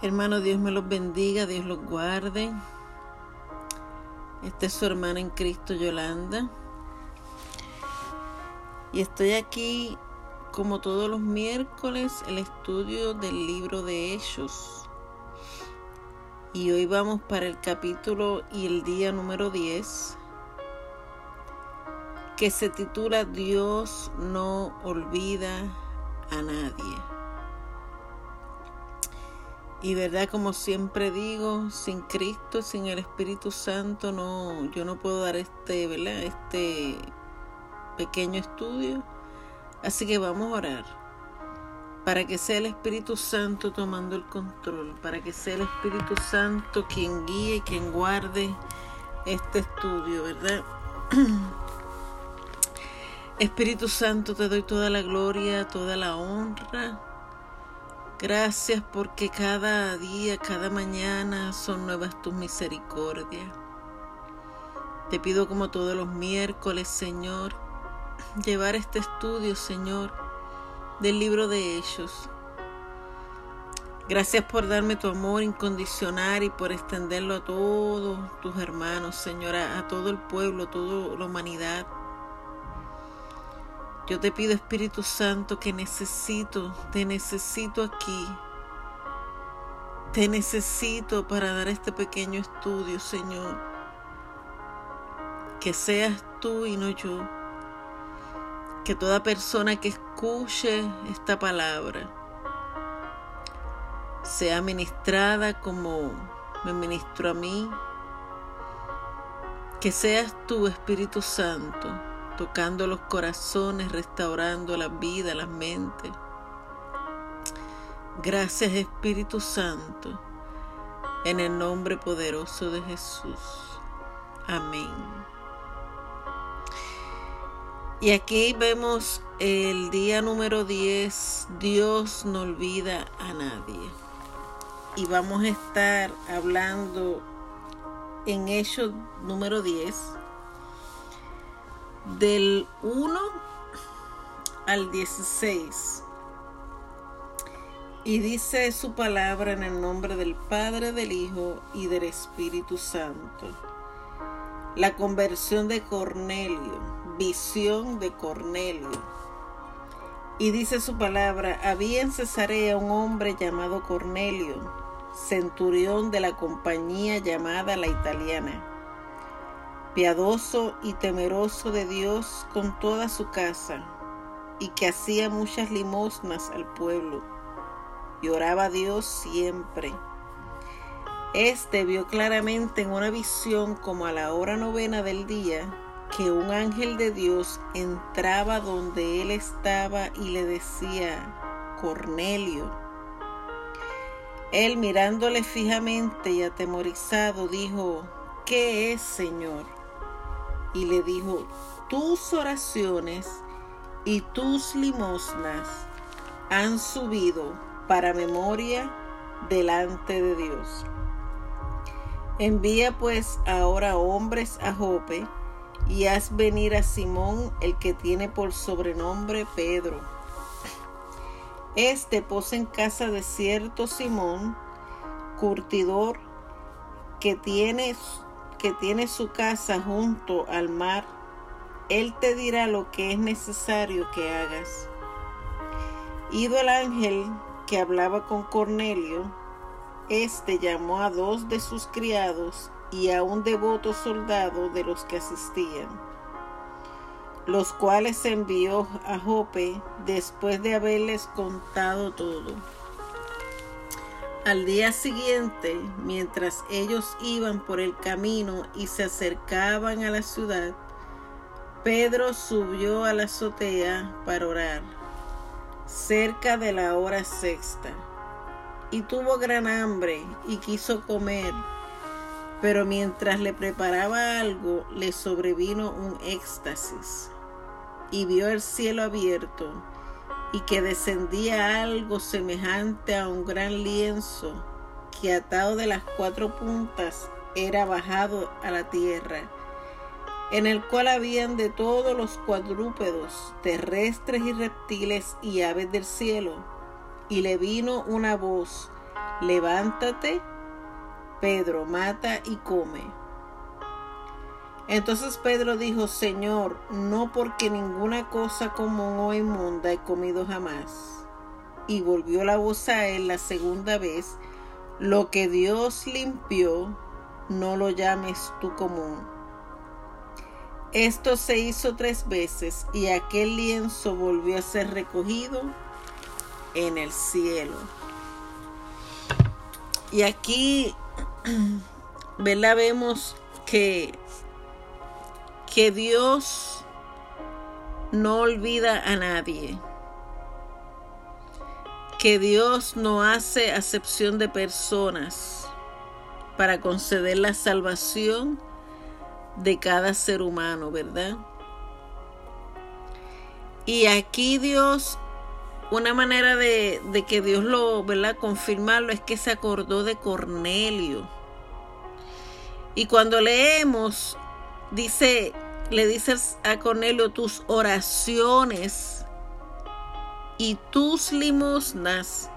Hermano, Dios me los bendiga, Dios los guarde. Esta es su hermana en Cristo, Yolanda. Y estoy aquí, como todos los miércoles, el estudio del libro de Hechos. Y hoy vamos para el capítulo y el día número 10, que se titula Dios no olvida a nadie. Y verdad, como siempre digo, sin Cristo, sin el Espíritu Santo, no, yo no puedo dar este, ¿verdad? Este pequeño estudio. Así que vamos a orar para que sea el Espíritu Santo tomando el control, para que sea el Espíritu Santo quien guíe y quien guarde este estudio, ¿verdad? Espíritu Santo, te doy toda la gloria, toda la honra Gracias porque cada día, cada mañana son nuevas tus misericordias. Te pido como todos los miércoles, Señor, llevar este estudio, Señor, del libro de ellos. Gracias por darme tu amor incondicional y por extenderlo a todos tus hermanos, Señor, a, todo el pueblo, a toda la humanidad. Yo te pido, Espíritu Santo, que necesito, te necesito aquí. Te necesito para dar este pequeño estudio, Señor. Que seas tú y no yo. Que toda persona que escuche esta palabra sea ministrada como me ministro a mí. Que seas tú, Espíritu Santo tocando los corazones, restaurando la vida, la mente. Gracias Espíritu Santo, en el nombre poderoso de Jesús. Amén. Y aquí vemos el día número 10, Dios no olvida a nadie. Y vamos a estar hablando en Hechos número 10 del 1 al 16. Y dice su palabra en el nombre del Padre, del Hijo y del Espíritu Santo. La conversión de Cornelio, visión de Cornelio. Y dice su palabra, había en Cesarea un hombre llamado Cornelio, centurión de la compañía llamada la italiana piadoso y temeroso de Dios con toda su casa, y que hacía muchas limosnas al pueblo, y oraba a Dios siempre. Este vio claramente en una visión como a la hora novena del día que un ángel de Dios entraba donde él estaba y le decía, Cornelio. Él mirándole fijamente y atemorizado dijo, ¿qué es, Señor? Y le dijo, tus oraciones y tus limosnas han subido para memoria delante de Dios. Envía pues ahora hombres a Jope y haz venir a Simón, el que tiene por sobrenombre Pedro. Este posa en casa de cierto Simón, curtidor, que tiene que tiene su casa junto al mar, Él te dirá lo que es necesario que hagas. Ido el ángel que hablaba con Cornelio, éste llamó a dos de sus criados y a un devoto soldado de los que asistían, los cuales envió a Jope después de haberles contado todo. Al día siguiente, mientras ellos iban por el camino y se acercaban a la ciudad, Pedro subió a la azotea para orar, cerca de la hora sexta, y tuvo gran hambre y quiso comer, pero mientras le preparaba algo le sobrevino un éxtasis, y vio el cielo abierto, y que descendía algo semejante a un gran lienzo que atado de las cuatro puntas era bajado a la tierra, en el cual habían de todos los cuadrúpedos, terrestres y reptiles y aves del cielo. Y le vino una voz, levántate, Pedro, mata y come. Entonces Pedro dijo, Señor, no porque ninguna cosa común o inmunda he comido jamás. Y volvió la voz a él la segunda vez, lo que Dios limpió, no lo llames tú común. Esto se hizo tres veces y aquel lienzo volvió a ser recogido en el cielo. Y aquí, ¿verdad? Vemos que, que Dios no olvida a nadie. Que Dios no hace acepción de personas para conceder la salvación de cada ser humano, ¿verdad? Y aquí Dios una manera de, que Dios lo, ¿verdad? Confirmarlo es que se acordó de Cornelio. Y cuando leemos, dice, le dices a Cornelio, tus oraciones y tus limosnas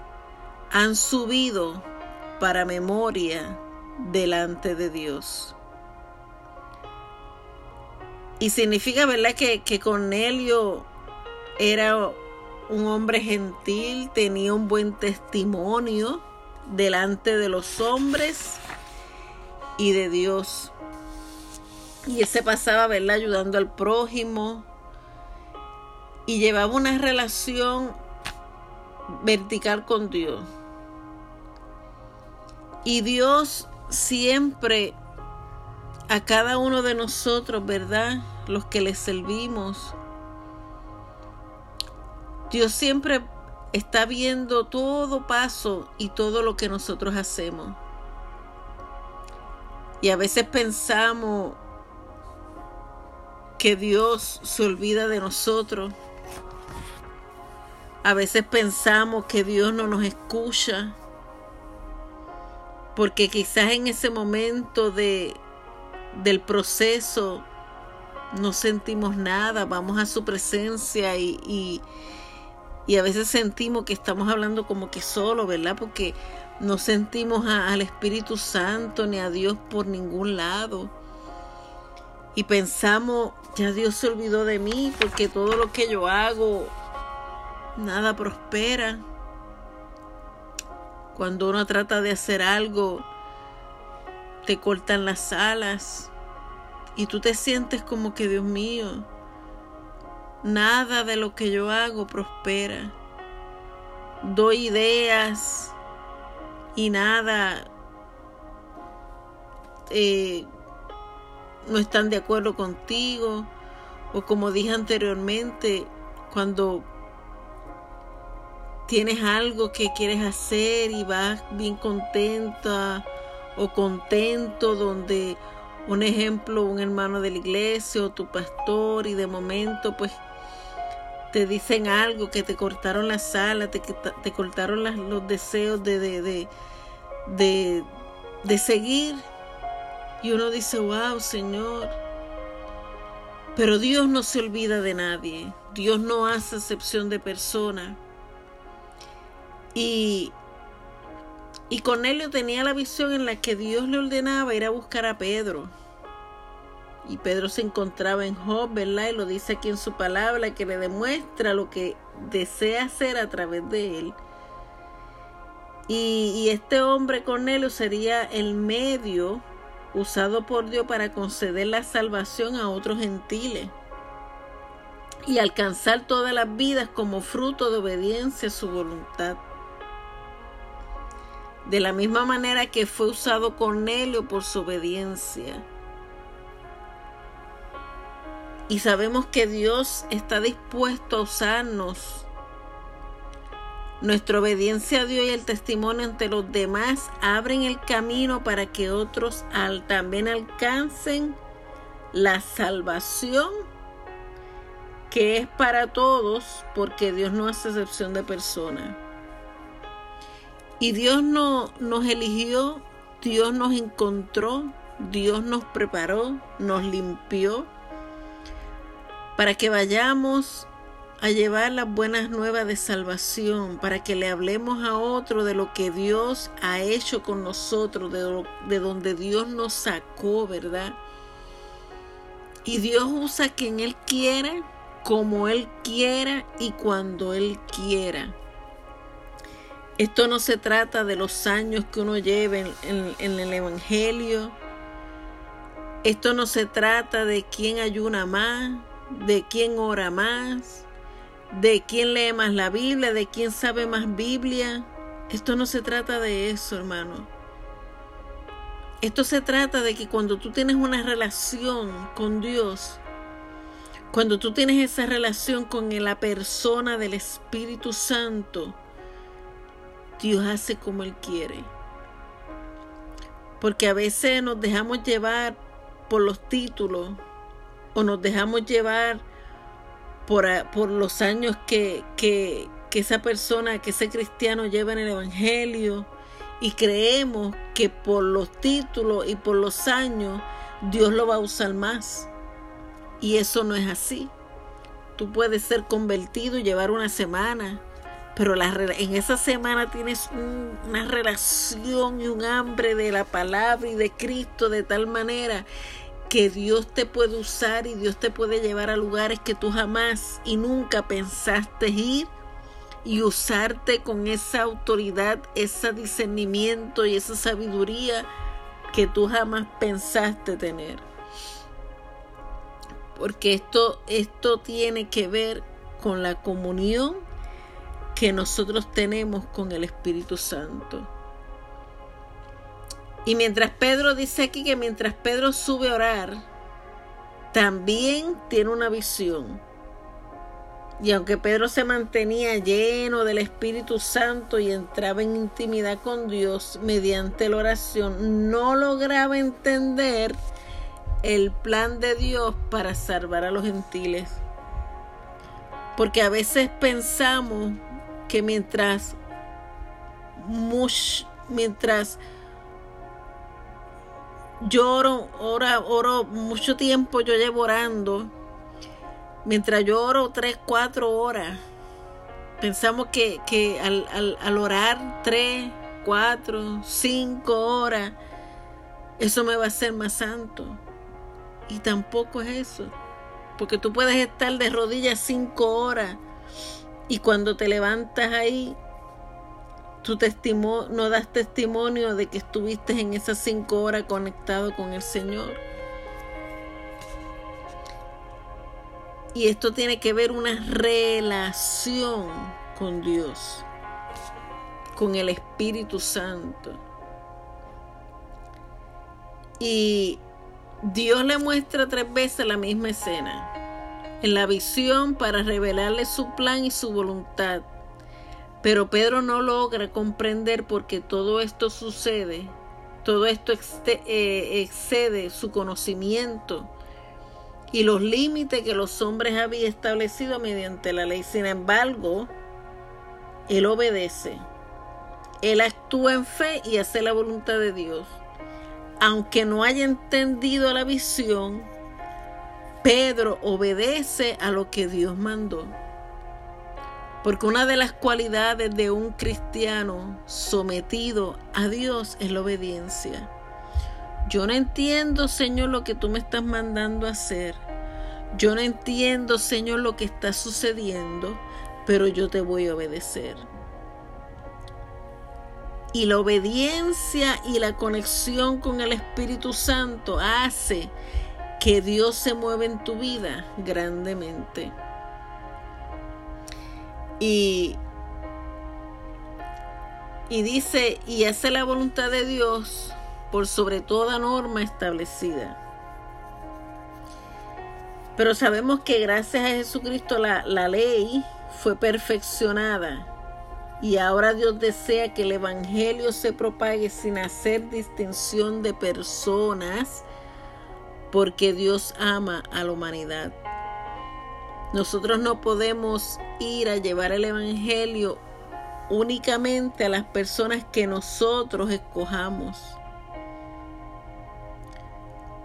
han subido para memoria delante de Dios. Y significa, ¿verdad? Que, que Cornelio era un hombre gentil, tenía un buen testimonio delante de los hombres y de Dios. Y ese pasaba, verla ayudando al prójimo y llevaba una relación vertical con Dios. Y Dios siempre a cada uno de nosotros, ¿verdad? Los que le servimos, Dios siempre está viendo todo paso y todo lo que nosotros hacemos. Y a veces pensamos que Dios se olvida de nosotros. A veces pensamos que Dios no nos escucha. Porque quizás en ese momento de, del proceso no sentimos nada, vamos a su presencia y, y a veces sentimos que estamos hablando como que solo, ¿verdad? Porque no sentimos al Espíritu Santo ni a Dios por ningún lado. Y pensamos, ya Dios se olvidó de mí porque todo lo que yo hago, nada prospera. Cuando uno trata de hacer algo, te cortan las alas y tú te sientes como que, Dios mío, Nada de lo que yo hago prospera. Doy ideas y nada eh, no están de acuerdo contigo. O como dije anteriormente, cuando tienes algo que quieres hacer y vas bien contenta o contento donde un ejemplo, un hermano de la iglesia o tu pastor y de momento pues te dicen algo, que te cortaron la sala, te, te cortaron los deseos de, de, de, de, seguir. Y uno dice, wow, Señor. Pero Dios no se olvida de nadie. Dios no hace excepción de persona. Y, y Cornelio tenía la visión en la que Dios le ordenaba ir a buscar a Pedro. Y Pedro se encontraba en Job, ¿verdad? Y lo dice aquí en su palabra, que le demuestra lo que desea hacer a través de él. Y, y este hombre Cornelio sería el medio usado por Dios para conceder la salvación a otros gentiles y alcanzar todas las vidas como fruto de obediencia a su voluntad. De la misma manera que fue usado Cornelio por su obediencia y sabemos que Dios está dispuesto a usarnos. Nuestra obediencia a Dios y el testimonio ante los demás abren el camino para que otros también alcancen la salvación que es para todos porque Dios no hace excepción de personas. Y Dios no, nos eligió, Dios nos encontró, Dios nos preparó, nos limpió para que vayamos a llevar las buenas nuevas de salvación, para que le hablemos a otro de lo que Dios ha hecho con nosotros, de, de donde Dios nos sacó, ¿verdad? Y Dios usa quien Él quiera, como Él quiera y cuando Él quiera. Esto no se trata de los años que uno lleve en, en, el Evangelio. Esto no se trata de quién ayuna más, de quién ora más, de quién lee más la Biblia, de quién sabe más Biblia. Esto no se trata de eso, hermano. Esto se trata de que cuando tú tienes una relación con Dios, cuando tú tienes esa relación con la persona del Espíritu Santo, Dios hace como Él quiere. Porque a veces nos dejamos llevar por los títulos o nos dejamos llevar por, por los años que, que, que esa persona, que ese cristiano lleva en el Evangelio y creemos que por los títulos y por los años Dios lo va a usar más. Y eso no es así. Tú puedes ser convertido y llevar una semana, pero en esa semana tienes una relación y un hambre de la palabra y de Cristo de tal manera que Dios te puede usar y Dios te puede llevar a lugares que tú jamás y nunca pensaste ir y usarte con esa autoridad, ese discernimiento y esa sabiduría que tú jamás pensaste tener. Porque esto, esto tiene que ver con la comunión que nosotros tenemos con el Espíritu Santo. Y mientras Pedro dice aquí que mientras Pedro sube a orar, también tiene una visión y aunque Pedro se mantenía lleno del Espíritu Santo y entraba en intimidad con Dios mediante la oración, no lograba entender el plan de Dios para salvar a los gentiles. Porque a veces pensamos que mientras mientras lloro, oro, oro mucho tiempo, yo llevo orando Mientras yo oro tres, cuatro horas, pensamos que, que al, al, al orar tres, cuatro, cinco horas, eso me va a hacer más santo. Y tampoco es eso. Porque tú puedes estar de rodillas cinco horas y cuando te levantas ahí, testimonio, no das testimonio de que estuviste en esas cinco horas conectado con el Señor. Y esto tiene que ver una relación con Dios, con el Espíritu Santo. Y Dios le muestra tres veces la misma escena, en la visión para revelarle su plan y su voluntad. Pero Pedro no logra comprender porque todo esto sucede, todo esto eh, excede su conocimiento y los límites que los hombres habían establecido mediante la ley. Sin embargo, él obedece. Él actúa en fe y hace la voluntad de Dios. Aunque no haya entendido la visión, Pedro obedece a lo que Dios mandó. Porque una de las cualidades de un cristiano sometido a Dios es la obediencia. Yo no entiendo, Señor, lo que tú me estás mandando a hacer. Yo no entiendo, Señor, lo que está sucediendo, pero yo te voy a obedecer. Y la obediencia y la conexión con el Espíritu Santo hace que Dios se mueva en tu vida grandemente. Y, y dice, y hace la voluntad de Dios por sobre toda norma establecida. Pero sabemos que gracias a Jesucristo la, la ley fue perfeccionada y ahora Dios desea que el Evangelio se propague sin hacer distinción de personas porque Dios ama a la humanidad. Nosotros no podemos ir a llevar el Evangelio únicamente a las personas que nosotros escojamos.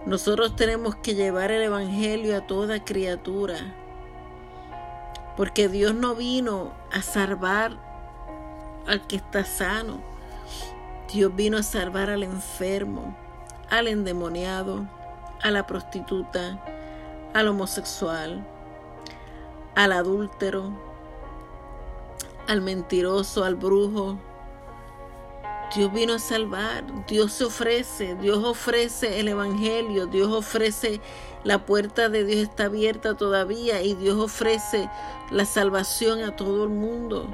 Nosotros tenemos que llevar el Evangelio a toda criatura. Porque Dios no vino a salvar al que está sano. Dios vino a salvar al enfermo, al endemoniado, a la prostituta, al homosexual, al adúltero, al mentiroso, al brujo. Dios vino a salvar, Dios se ofrece, Dios ofrece el Evangelio, Dios ofrece la puerta de Dios está abierta todavía y Dios ofrece la salvación a todo el mundo.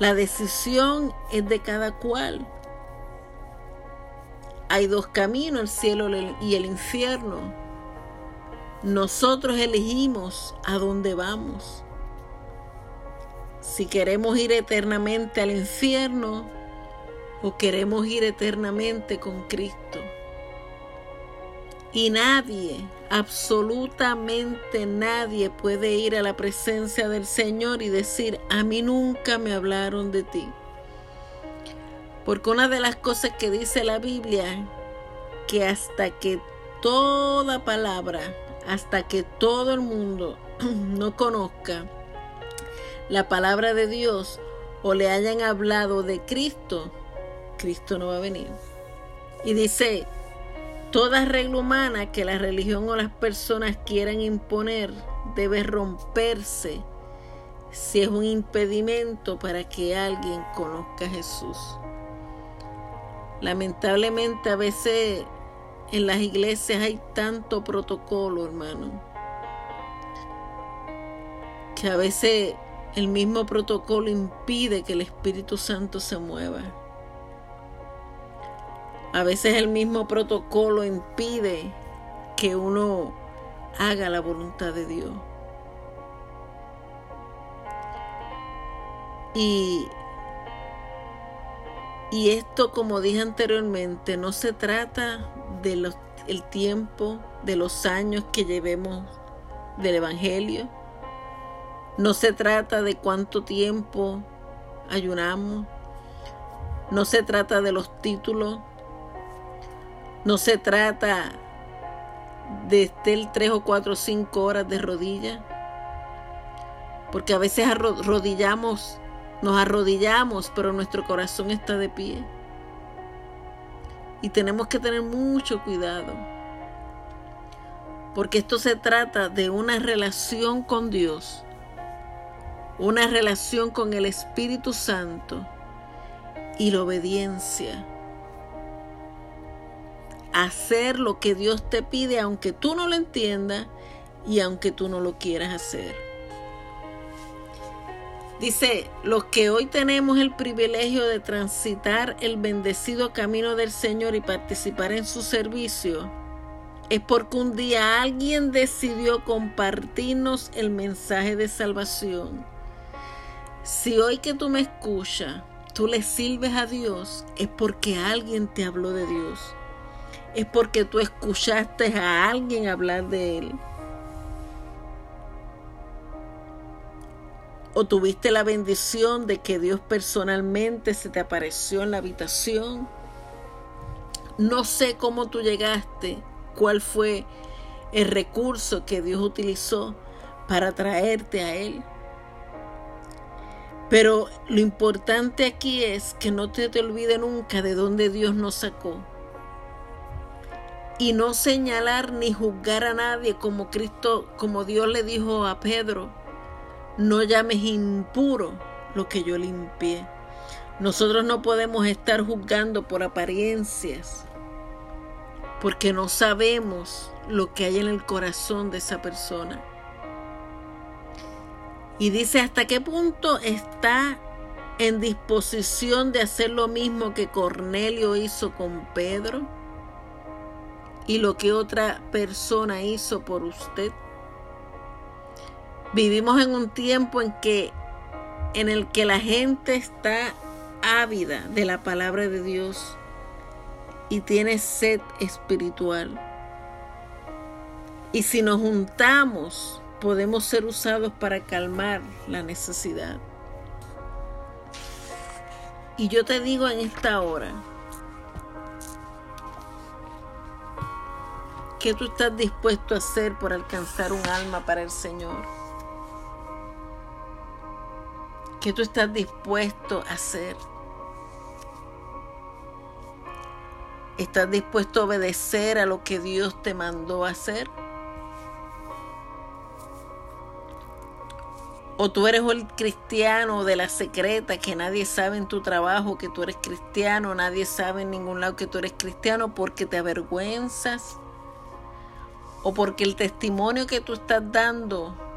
La decisión es de cada cual. Hay dos caminos, el cielo y el infierno. Nosotros elegimos a dónde vamos. Si queremos ir eternamente al infierno o queremos ir eternamente con Cristo. Y nadie, absolutamente nadie puede ir a la presencia del Señor y decir, a mí nunca me hablaron de ti. Porque una de las cosas que dice la Biblia, que hasta que toda palabra, hasta que todo el mundo no conozca la palabra de Dios o le hayan hablado de Cristo, Cristo no va a venir. Y dice, Toda regla humana que la religión o las personas quieran imponer debe romperse si es un impedimento para que alguien conozca a Jesús. Lamentablemente a veces en las iglesias hay tanto protocolo, hermano, que a veces el mismo protocolo impide que el Espíritu Santo se mueva. A veces el mismo protocolo impide que uno haga la voluntad de Dios. Y, y esto, como dije anteriormente, no se trata del el tiempo, de los años que llevemos del Evangelio. No se trata de cuánto tiempo ayunamos. No se trata de los títulos no se trata de estar tres o cuatro o cinco horas de rodillas, porque a veces arrodillamos, nos arrodillamos, pero nuestro corazón está de pie. Y tenemos que tener mucho cuidado, porque esto se trata de una relación con Dios, una relación con el Espíritu Santo y la obediencia hacer lo que Dios te pide aunque tú no lo entiendas y aunque tú no lo quieras hacer. Dice, los que hoy tenemos el privilegio de transitar el bendecido camino del Señor y participar en su servicio, es porque un día alguien decidió compartirnos el mensaje de salvación. Si hoy que tú me escuchas, tú le sirves a Dios, es porque alguien te habló de Dios es porque tú escuchaste a alguien hablar de Él. O tuviste la bendición de que Dios personalmente se te apareció en la habitación. No sé cómo tú llegaste, cuál fue el recurso que Dios utilizó para traerte a Él. Pero lo importante aquí es que no te, te nunca de dónde Dios nos sacó y no señalar ni juzgar a nadie como Cristo, como Dios le dijo a Pedro, no llames impuro lo que yo limpié. Nosotros no podemos estar juzgando por apariencias, porque no sabemos lo que hay en el corazón de esa persona. Y dice hasta qué punto está en disposición de hacer lo mismo que Cornelio hizo con Pedro y lo que otra persona hizo por usted. Vivimos en un tiempo en que en el que la gente está ávida de la palabra de Dios y tiene sed espiritual. Y si nos juntamos, podemos ser usados para calmar la necesidad. Y yo te digo en esta hora, ¿Qué tú estás dispuesto a hacer por alcanzar un alma para el Señor? ¿Qué tú estás dispuesto a hacer? ¿Estás dispuesto a obedecer a lo que Dios te mandó a hacer? O tú eres el cristiano de la secreta que nadie sabe en tu trabajo que tú eres cristiano, nadie sabe en ningún lado que tú eres cristiano porque te avergüenzas o porque el testimonio que tú estás dando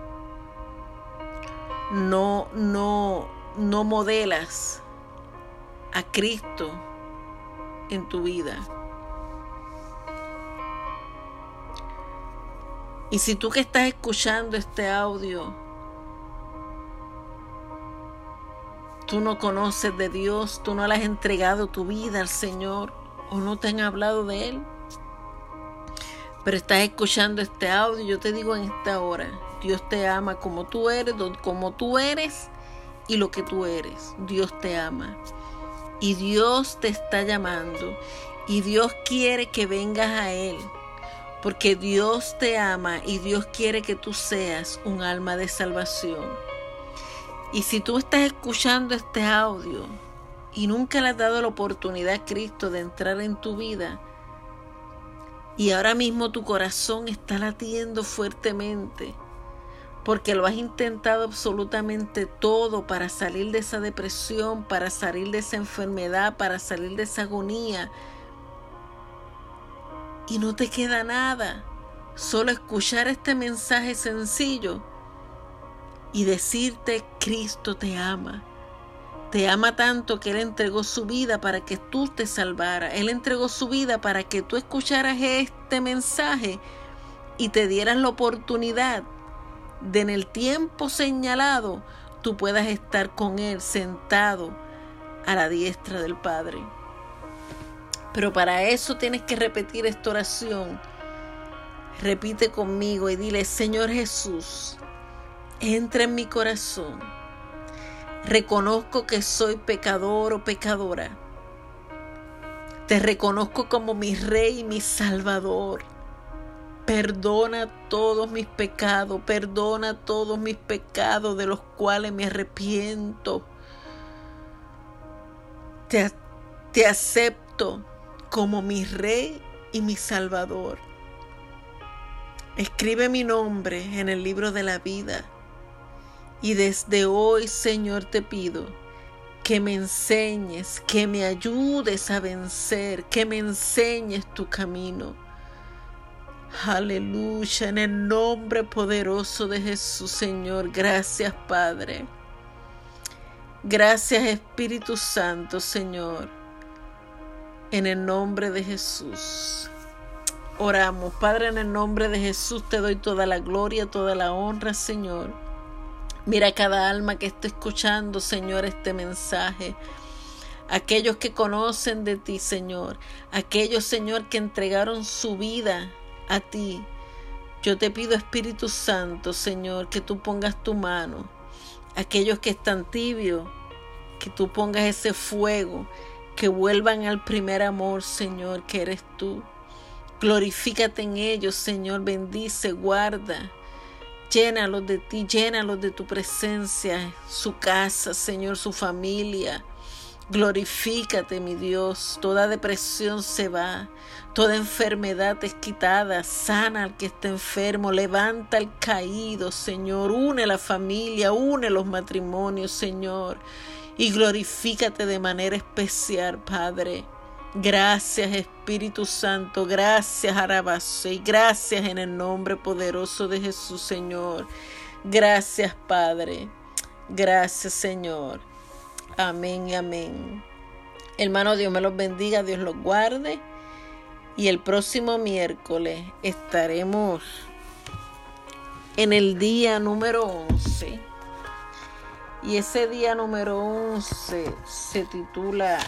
no no no modelas a Cristo en tu vida. Y si tú que estás escuchando este audio tú no conoces de Dios, tú no le has entregado tu vida al Señor o no te han hablado de Él. Pero estás escuchando este audio, yo te digo en esta hora, Dios te ama como tú eres, como tú eres y lo que tú eres. Dios te ama. Y Dios te está llamando. Y Dios quiere que vengas a Él. Porque Dios te ama y Dios quiere que tú seas un alma de salvación. Y si tú estás escuchando este audio y nunca le has dado la oportunidad a Cristo de entrar en tu vida, y ahora mismo tu corazón está latiendo fuertemente, porque lo has intentado absolutamente todo para salir de esa depresión, para salir de esa enfermedad, para salir de esa agonía, y no te queda nada, solo escuchar este mensaje sencillo y decirte, Cristo te ama. Te ama tanto que Él entregó su vida para que tú te salvaras. Él entregó su vida para que tú escucharas este mensaje y te dieras la oportunidad de en el tiempo señalado tú puedas estar con Él sentado a la diestra del Padre. Pero para eso tienes que repetir esta oración. Repite conmigo y dile, Señor Jesús, entra en mi corazón. Reconozco que soy pecador o pecadora. Te reconozco como mi rey y mi salvador. Perdona todos mis pecados, perdona todos mis pecados de los cuales me arrepiento. Te, te acepto como mi rey y mi salvador. Escribe mi nombre en el libro de la vida y desde hoy, Señor, te pido que me enseñes, que me ayudes a vencer, que me enseñes tu camino. Aleluya, en el nombre poderoso de Jesús, Señor. Gracias, Padre. Gracias, Espíritu Santo, Señor. En el nombre de Jesús. Oramos, Padre, en el nombre de Jesús te doy toda la gloria, toda la honra, Señor. Mira cada alma que está escuchando, Señor, este mensaje. Aquellos que conocen de ti, Señor. Aquellos, Señor, que entregaron su vida a ti. Yo te pido, Espíritu Santo, Señor, que tú pongas tu mano. Aquellos que están tibios, que tú pongas ese fuego, que vuelvan al primer amor, Señor, que eres tú. Glorifícate en ellos, Señor, bendice, guarda. Llénalos de ti, llénalos de tu presencia, su casa, Señor, su familia. Glorifícate, mi Dios. Toda depresión se va. Toda enfermedad es quitada. Sana al que está enfermo. Levanta al caído, Señor. Une la familia. Une los matrimonios, Señor. Y glorifícate de manera especial, Padre. Gracias Espíritu Santo, gracias y gracias en el nombre poderoso de Jesús Señor. Gracias Padre, gracias Señor. Amén y amén. Hermano, Dios me los bendiga, Dios los guarde. Y el próximo miércoles estaremos en el día número 11. Y ese día número 11 se titula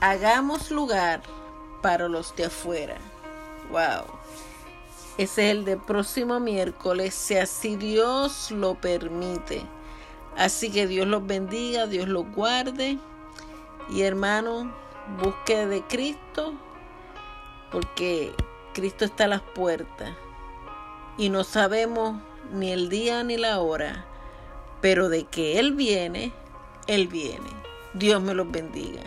hagamos lugar para los de afuera. Wow. Es el de próximo miércoles, si así Dios lo permite. Así que Dios los bendiga, Dios los guarde. Y hermano, busque de Cristo, porque Cristo está a las puertas. Y no sabemos ni el día ni la hora, pero de que Él viene, Él viene. Dios me los bendiga.